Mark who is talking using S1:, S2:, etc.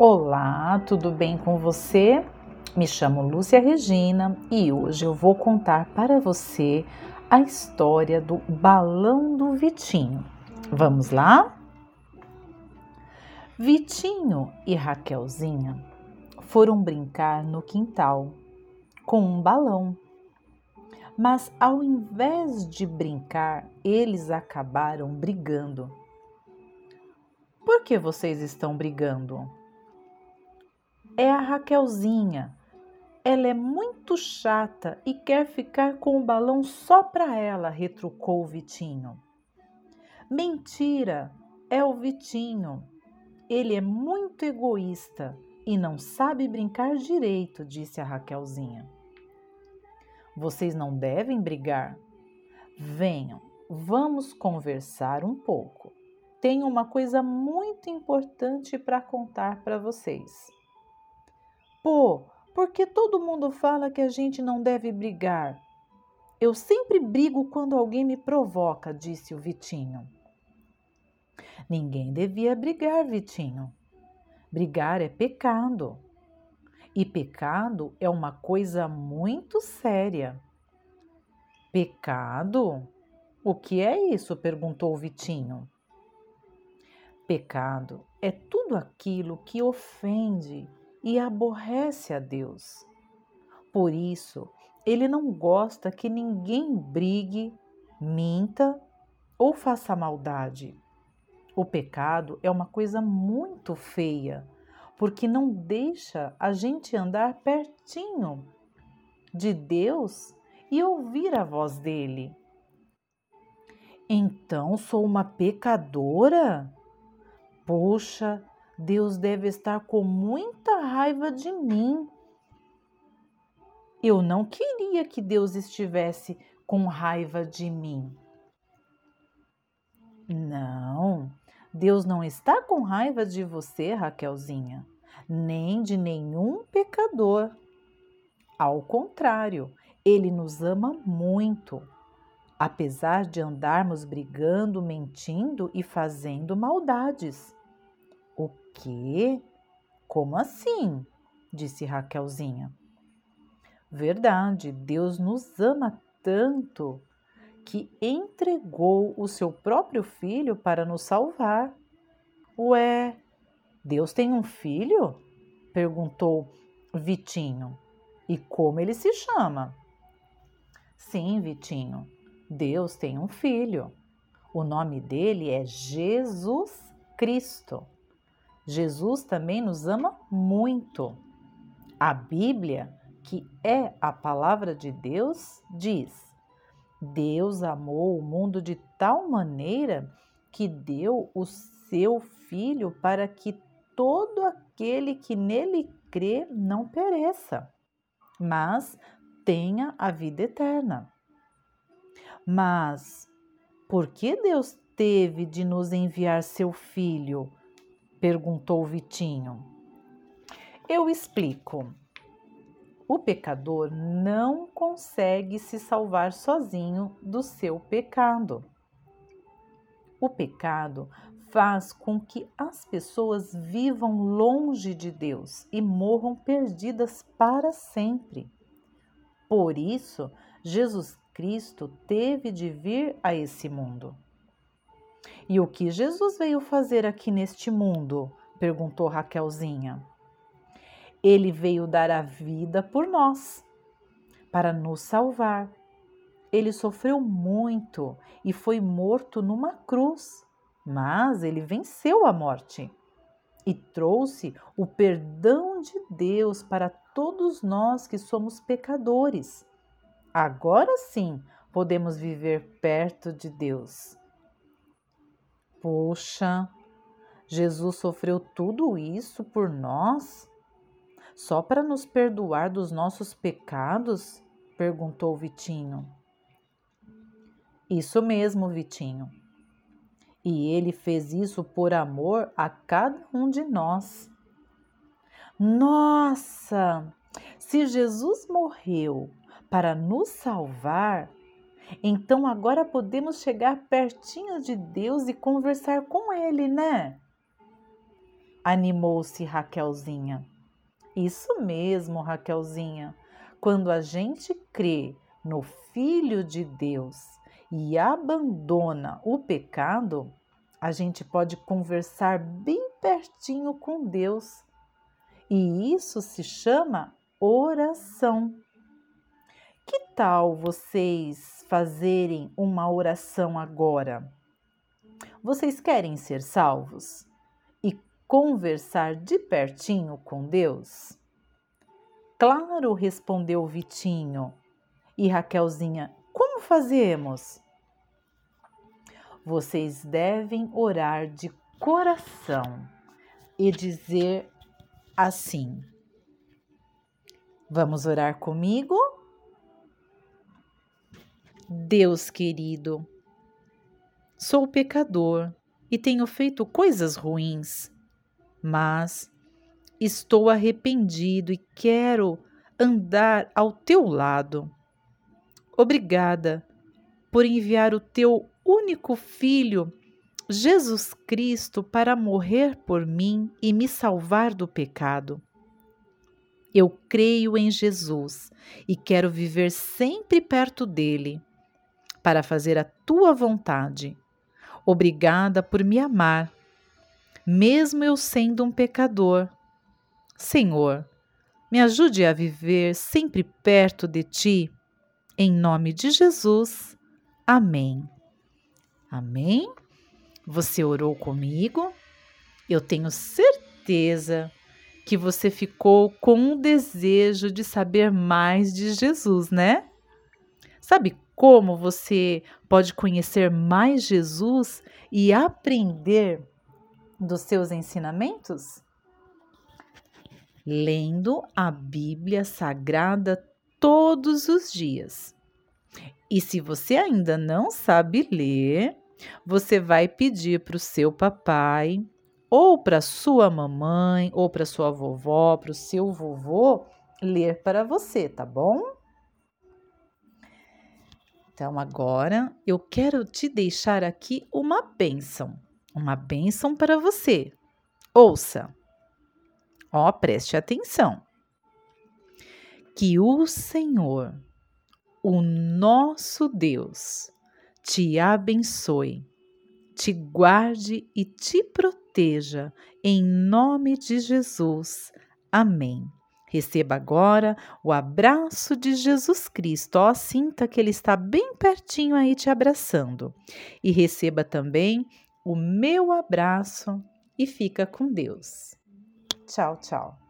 S1: Olá, tudo bem com você? Me chamo Lúcia Regina e hoje eu vou contar para você a história do balão do Vitinho. Vamos lá? Vitinho e Raquelzinha foram brincar no quintal com um balão. Mas ao invés de brincar, eles acabaram brigando. Por que vocês estão brigando? É a Raquelzinha. Ela é muito chata e quer ficar com o balão só para ela, retrucou o Vitinho. Mentira, é o Vitinho. Ele é muito egoísta e não sabe brincar direito, disse a Raquelzinha. Vocês não devem brigar. Venham, vamos conversar um pouco. Tenho uma coisa muito importante para contar para vocês. Pô, porque todo mundo fala que a gente não deve brigar? Eu sempre brigo quando alguém me provoca, disse o Vitinho. Ninguém devia brigar, Vitinho. Brigar é pecado. E pecado é uma coisa muito séria. Pecado? O que é isso? perguntou o Vitinho. Pecado é tudo aquilo que ofende e aborrece a Deus. Por isso, ele não gosta que ninguém brigue, minta ou faça maldade. O pecado é uma coisa muito feia, porque não deixa a gente andar pertinho de Deus e ouvir a voz dele. Então sou uma pecadora? Poxa, Deus deve estar com muita raiva de mim. Eu não queria que Deus estivesse com raiva de mim. Não, Deus não está com raiva de você, Raquelzinha, nem de nenhum pecador. Ao contrário, Ele nos ama muito, apesar de andarmos brigando, mentindo e fazendo maldades. O quê? Como assim? disse Raquelzinha. Verdade, Deus nos ama tanto que entregou o seu próprio filho para nos salvar. Ué, Deus tem um filho? perguntou Vitinho. E como ele se chama? Sim, Vitinho, Deus tem um filho. O nome dele é Jesus Cristo. Jesus também nos ama muito. A Bíblia, que é a palavra de Deus, diz: Deus amou o mundo de tal maneira que deu o seu Filho para que todo aquele que nele crê não pereça, mas tenha a vida eterna. Mas por que Deus teve de nos enviar seu Filho? Perguntou Vitinho. Eu explico. O pecador não consegue se salvar sozinho do seu pecado. O pecado faz com que as pessoas vivam longe de Deus e morram perdidas para sempre. Por isso, Jesus Cristo teve de vir a esse mundo. E o que Jesus veio fazer aqui neste mundo? perguntou Raquelzinha. Ele veio dar a vida por nós, para nos salvar. Ele sofreu muito e foi morto numa cruz, mas ele venceu a morte e trouxe o perdão de Deus para todos nós que somos pecadores. Agora sim podemos viver perto de Deus. Poxa, Jesus sofreu tudo isso por nós? Só para nos perdoar dos nossos pecados? perguntou Vitinho. Isso mesmo, Vitinho. E ele fez isso por amor a cada um de nós. Nossa! Se Jesus morreu para nos salvar, então agora podemos chegar pertinho de Deus e conversar com Ele, né? animou-se Raquelzinha. Isso mesmo, Raquelzinha. Quando a gente crê no Filho de Deus e abandona o pecado, a gente pode conversar bem pertinho com Deus. E isso se chama oração. Que tal vocês fazerem uma oração agora? Vocês querem ser salvos e conversar de pertinho com Deus? Claro, respondeu Vitinho. E Raquelzinha, como fazemos? Vocês devem orar de coração e dizer assim: Vamos orar comigo? Deus querido, sou pecador e tenho feito coisas ruins, mas estou arrependido e quero andar ao teu lado. Obrigada por enviar o teu único filho, Jesus Cristo, para morrer por mim e me salvar do pecado. Eu creio em Jesus e quero viver sempre perto dele, para fazer a tua vontade. Obrigada por me amar, mesmo eu sendo um pecador. Senhor, me ajude a viver sempre perto de ti. Em nome de Jesus. Amém. Amém? Você orou comigo? Eu tenho certeza que você ficou com o desejo de saber mais de Jesus, né? Sabe como você pode conhecer mais Jesus e aprender dos seus ensinamentos? Lendo a Bíblia Sagrada todos os dias. E se você ainda não sabe ler, você vai pedir para o seu papai ou para sua mamãe, ou para sua vovó, para o seu vovô ler para você, tá bom? Então agora eu quero te deixar aqui uma bênção, uma bênção para você. Ouça, ó, preste atenção. Que o Senhor, o nosso Deus, te abençoe, te guarde e te proteja, em nome de Jesus. Amém. Receba agora o abraço de Jesus Cristo. Ó, sinta que Ele está bem pertinho aí te abraçando. E receba também o meu abraço e fica com Deus. Tchau, tchau.